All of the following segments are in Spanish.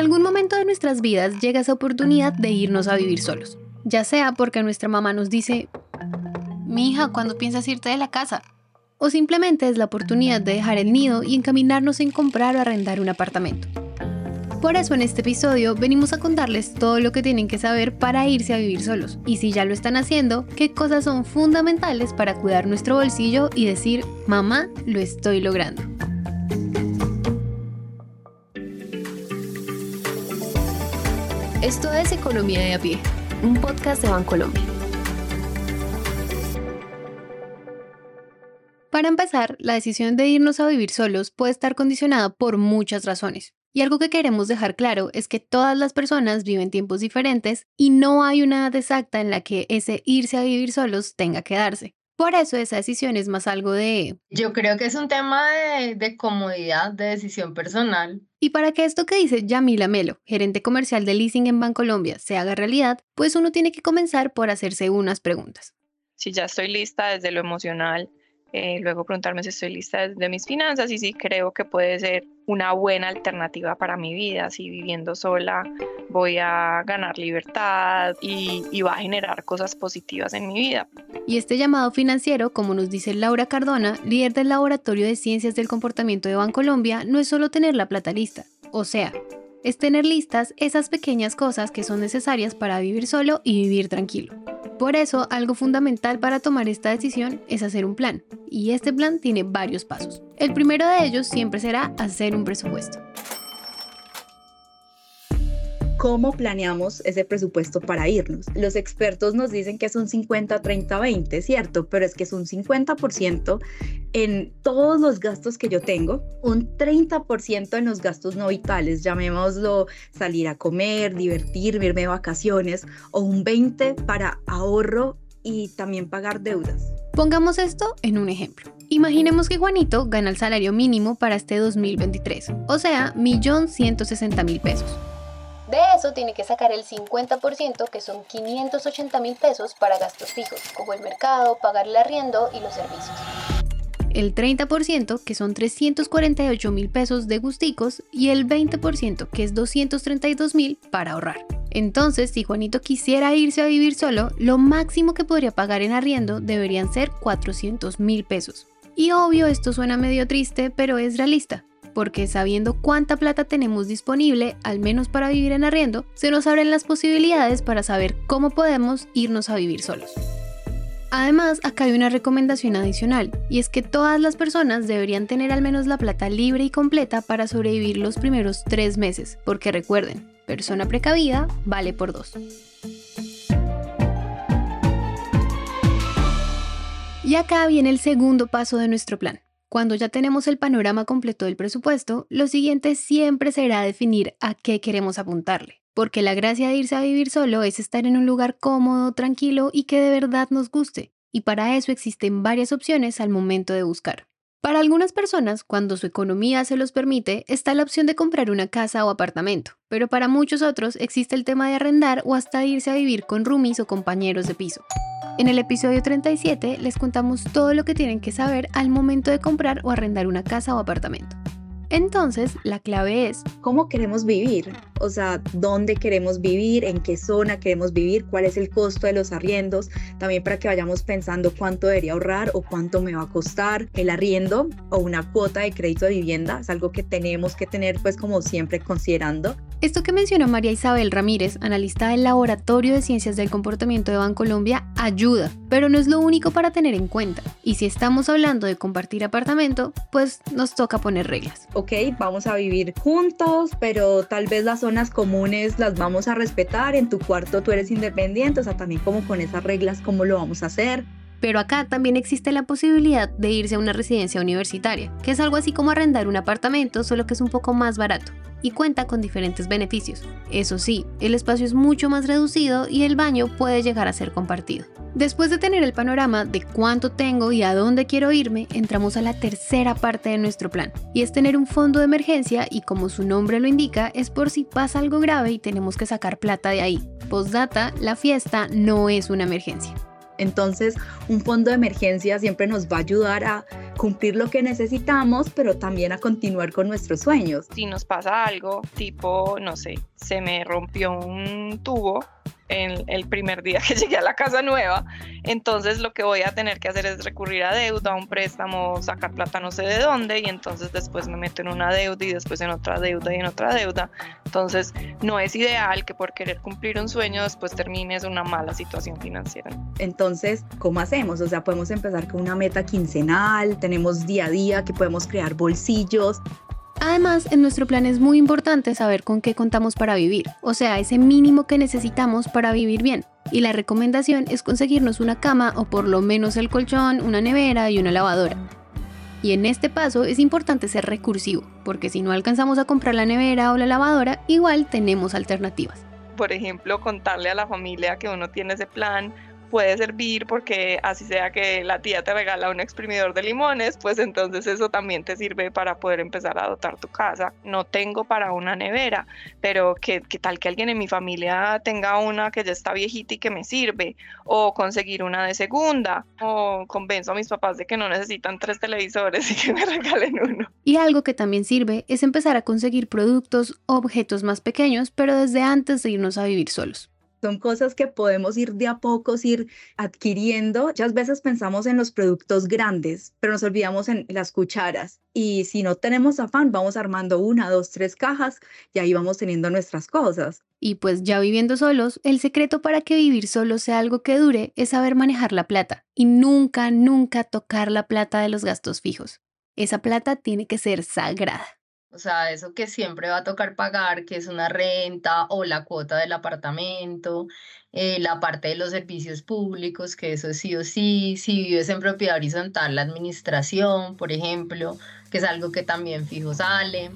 algún momento de nuestras vidas llega esa oportunidad de irnos a vivir solos, ya sea porque nuestra mamá nos dice, mi hija, ¿cuándo piensas irte de la casa? O simplemente es la oportunidad de dejar el nido y encaminarnos en comprar o arrendar un apartamento. Por eso en este episodio venimos a contarles todo lo que tienen que saber para irse a vivir solos. Y si ya lo están haciendo, qué cosas son fundamentales para cuidar nuestro bolsillo y decir, mamá, lo estoy logrando. Esto es Economía de a pie, un podcast de Bancolombia. Para empezar, la decisión de irnos a vivir solos puede estar condicionada por muchas razones. Y algo que queremos dejar claro es que todas las personas viven tiempos diferentes y no hay una edad exacta en la que ese irse a vivir solos tenga que darse. Por eso esa decisión es más algo de... Yo creo que es un tema de, comodidad, de decisión personal. Y para que esto que dice Yamila Melo, gerente comercial de leasing en Bancolombia, se haga realidad, pues uno tiene que comenzar por hacerse unas preguntas. Si ya estoy lista desde lo emocional, eh, luego preguntarme si estoy lista de mis finanzas y si creo que puede ser una buena alternativa para mi vida, si viviendo sola voy a ganar libertad y, y va a generar cosas positivas en mi vida. Y este llamado financiero, como nos dice Laura Cardona, líder del Laboratorio de Ciencias del Comportamiento de Bancolombia, no es solo tener la plata lista, o sea, es tener listas esas pequeñas cosas que son necesarias para vivir solo y vivir tranquilo. Por eso, algo fundamental para tomar esta decisión es hacer un plan, y este plan tiene varios pasos. El primero de ellos siempre será hacer un presupuesto cómo planeamos ese presupuesto para irnos. Los expertos nos dicen que es un 50, 30, 20, ¿cierto? Pero es que es un 50% en todos los gastos que yo tengo, un 30% en los gastos no vitales, llamémoslo salir a comer, divertirme, irme de vacaciones, o un 20% para ahorro y también pagar deudas. Pongamos esto en un ejemplo. Imaginemos que Juanito gana el salario mínimo para este 2023, o sea, 1.160.000 pesos. De eso tiene que sacar el 50%, que son 580 mil pesos para gastos fijos, como el mercado, pagar el arriendo y los servicios. El 30%, que son 348 mil pesos de gusticos, y el 20%, que es 232 mil, para ahorrar. Entonces, si Juanito quisiera irse a vivir solo, lo máximo que podría pagar en arriendo deberían ser 400 mil pesos. Y obvio, esto suena medio triste, pero es realista porque sabiendo cuánta plata tenemos disponible, al menos para vivir en arriendo, se nos abren las posibilidades para saber cómo podemos irnos a vivir solos. Además, acá hay una recomendación adicional, y es que todas las personas deberían tener al menos la plata libre y completa para sobrevivir los primeros tres meses, porque recuerden, persona precavida vale por dos. Y acá viene el segundo paso de nuestro plan, cuando ya tenemos el panorama completo del presupuesto, lo siguiente siempre será definir a qué queremos apuntarle, porque la gracia de irse a vivir solo es estar en un lugar cómodo, tranquilo y que de verdad nos guste, y para eso existen varias opciones al momento de buscar. Para algunas personas, cuando su economía se los permite, está la opción de comprar una casa o apartamento, pero para muchos otros existe el tema de arrendar o hasta irse a vivir con roomies o compañeros de piso. En el episodio 37 les contamos todo lo que tienen que saber al momento de comprar o arrendar una casa o apartamento. Entonces, la clave es cómo queremos vivir, o sea, dónde queremos vivir, en qué zona queremos vivir, cuál es el costo de los arriendos, también para que vayamos pensando cuánto debería ahorrar o cuánto me va a costar el arriendo o una cuota de crédito de vivienda, es algo que tenemos que tener pues como siempre considerando. Esto que mencionó María Isabel Ramírez, analista del Laboratorio de Ciencias del Comportamiento de Bancolombia, ayuda, pero no es lo único para tener en cuenta. Y si estamos hablando de compartir apartamento, pues nos toca poner reglas ok, vamos a vivir juntos, pero tal vez las zonas comunes las vamos a respetar, en tu cuarto tú eres independiente, o sea, también como con esas reglas, ¿cómo lo vamos a hacer? Pero acá también existe la posibilidad de irse a una residencia universitaria, que es algo así como arrendar un apartamento, solo que es un poco más barato y cuenta con diferentes beneficios. Eso sí, el espacio es mucho más reducido y el baño puede llegar a ser compartido. Después de tener el panorama de cuánto tengo y a dónde quiero irme, entramos a la tercera parte de nuestro plan, y es tener un fondo de emergencia y como su nombre lo indica, es por si pasa algo grave y tenemos que sacar plata de ahí. Postdata, la fiesta no es una emergencia. Entonces, un fondo de emergencia siempre nos va a ayudar a cumplir lo que necesitamos, pero también a continuar con nuestros sueños. Si nos pasa algo, tipo, no sé, se me rompió un tubo, en el primer día que llegué a la casa nueva. Entonces lo que voy a tener que hacer es recurrir a deuda, a un préstamo, sacar plata no sé de dónde y entonces después me meto en una deuda y después en otra deuda y en otra deuda. Entonces no es ideal que por querer cumplir un sueño después termines una mala situación financiera. Entonces, ¿cómo hacemos? O sea, podemos empezar con una meta quincenal, tenemos día a día que podemos crear bolsillos, Además, en nuestro plan es muy importante saber con qué contamos para vivir, o sea, ese mínimo que necesitamos para vivir bien. Y la recomendación es conseguirnos una cama o por lo menos el colchón, una nevera y una lavadora. Y en este paso es importante ser recursivo, porque si no alcanzamos a comprar la nevera o la lavadora, igual tenemos alternativas. Por ejemplo, contarle a la familia que uno tiene ese plan puede servir porque así sea que la tía te regala un exprimidor de limones, pues entonces eso también te sirve para poder empezar a dotar tu casa. No tengo para una nevera, pero ¿qué, tal que alguien en mi familia tenga una que ya está viejita y que me sirve? O conseguir una de segunda, o convenzo a mis papás de que no necesitan tres televisores y que me regalen uno. Y algo que también sirve es empezar a conseguir productos o objetos más pequeños, pero desde antes de irnos a vivir solos. Son cosas que podemos ir de a pocos, ir adquiriendo. Muchas veces pensamos en los productos grandes, pero nos olvidamos en las cucharas. Y si no tenemos afán, vamos armando una, dos, tres cajas y ahí vamos teniendo nuestras cosas. Y pues ya viviendo solos, el secreto para que vivir solo sea algo que dure es saber manejar la plata y nunca, nunca tocar la plata de los gastos fijos. Esa plata tiene que ser sagrada. O sea, eso que siempre va a tocar pagar, que es una renta o la cuota del apartamento, eh, la parte de los servicios públicos, que eso sí o sí, si vives en propiedad horizontal, la administración, por ejemplo, que es algo que también fijo sale.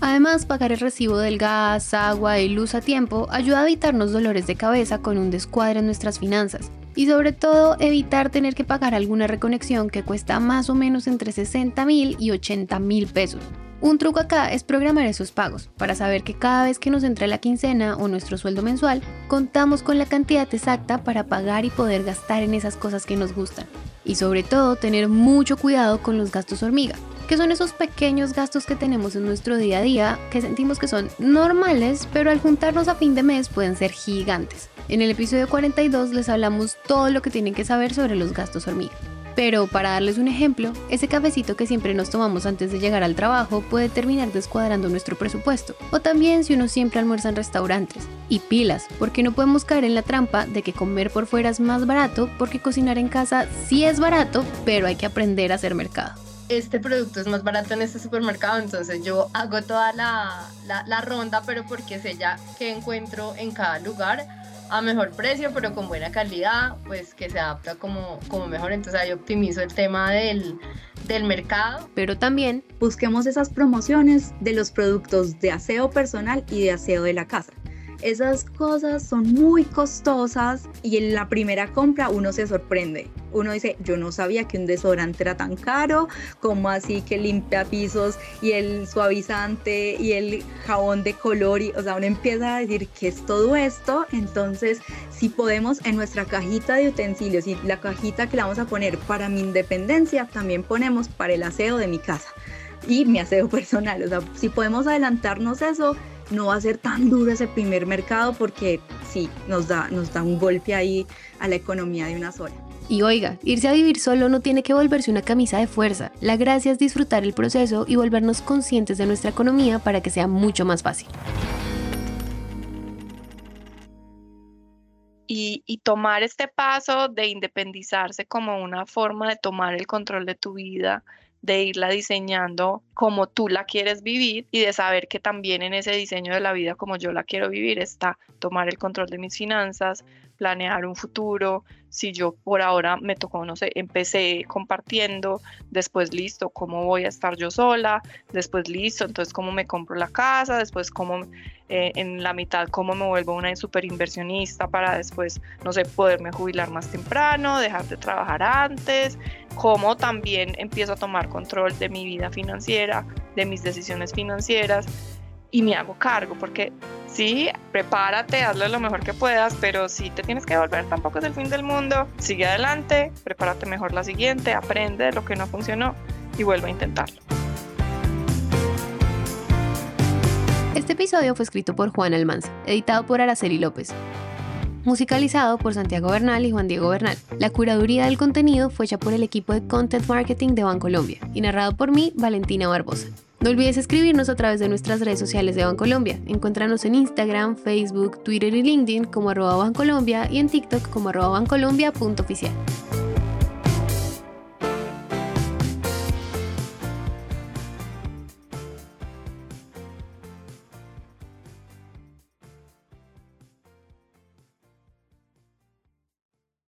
Además, pagar el recibo del gas, agua y luz a tiempo ayuda a evitarnos dolores de cabeza con un descuadre en nuestras finanzas. Y sobre todo, evitar tener que pagar alguna reconexión que cuesta más o menos entre 60 mil y 80 mil pesos. Un truco acá es programar esos pagos para saber que cada vez que nos entre la quincena o nuestro sueldo mensual, contamos con la cantidad exacta para pagar y poder gastar en esas cosas que nos gustan. Y sobre todo tener mucho cuidado con los gastos hormiga, que son esos pequeños gastos que tenemos en nuestro día a día que sentimos que son normales, pero al juntarnos a fin de mes pueden ser gigantes. En el episodio 42 les hablamos todo lo que tienen que saber sobre los gastos hormiga. Pero para darles un ejemplo, ese cafecito que siempre nos tomamos antes de llegar al trabajo puede terminar descuadrando nuestro presupuesto. O también si uno siempre almuerza en restaurantes. Y pilas, porque no podemos caer en la trampa de que comer por fuera es más barato, porque cocinar en casa sí es barato, pero hay que aprender a hacer mercado este producto es más barato en este supermercado, entonces yo hago toda la, ronda, pero porque sé ya que encuentro en cada lugar a mejor precio, pero con buena calidad, pues que se adapta como, como mejor. Entonces ahí optimizo el tema del, del mercado. Pero también busquemos esas promociones de los productos de aseo personal y de aseo de la casa. Esas cosas son muy costosas y en la primera compra uno se sorprende. Uno dice, yo no sabía que un desodorante era tan caro, como así que limpia pisos y el suavizante y el jabón de color, o sea, uno empieza a decir, ¿qué es todo esto? Entonces, si podemos en nuestra cajita de utensilios y la cajita que la vamos a poner para mi independencia, también ponemos para el aseo de mi casa y mi aseo personal. O sea, si podemos adelantarnos eso, no va a ser tan duro ese primer mercado porque sí, nos da, nos da un golpe ahí a la economía de una sola. Y oiga, irse a vivir solo no tiene que volverse una camisa de fuerza. La gracia es disfrutar el proceso y volvernos conscientes de nuestra economía para que sea mucho más fácil. Y, y, tomar este paso de independizarse como una forma de tomar el control de tu vida de irla diseñando como tú la quieres vivir y de saber que también en ese diseño de la vida como yo la quiero vivir está tomar el control de mis finanzas, planear un futuro. Si yo por ahora me tocó, no sé, empecé compartiendo, después listo, cómo voy a estar yo sola, después listo, entonces cómo me compro la casa, después cómo eh, en la mitad cómo me vuelvo una super inversionista para después, no sé, poderme jubilar más temprano, dejar de trabajar antes, cómo también empiezo a tomar control de mi vida de mis decisiones financieras y me hago cargo, porque sí, prepárate, hazlo lo mejor que puedas, pero si te tienes que volver, tampoco es el fin del mundo. Sigue adelante, prepárate mejor la siguiente, aprende lo que no funcionó y vuelve a intentarlo. Este episodio fue escrito por Juan Almanza, editado por Araceli López. Musicalizado por Santiago Bernal y Juan Diego Bernal. La curaduría del contenido fue hecha por el equipo de Content Marketing de Bancolombia y narrado por mí, Valentina Barbosa. No olvides escribirnos a través de nuestras redes sociales de Bancolombia. Encuéntranos en Instagram, Facebook, Twitter y LinkedIn como arroba Bancolombia y en TikTok como arroba bancolombia.oficial.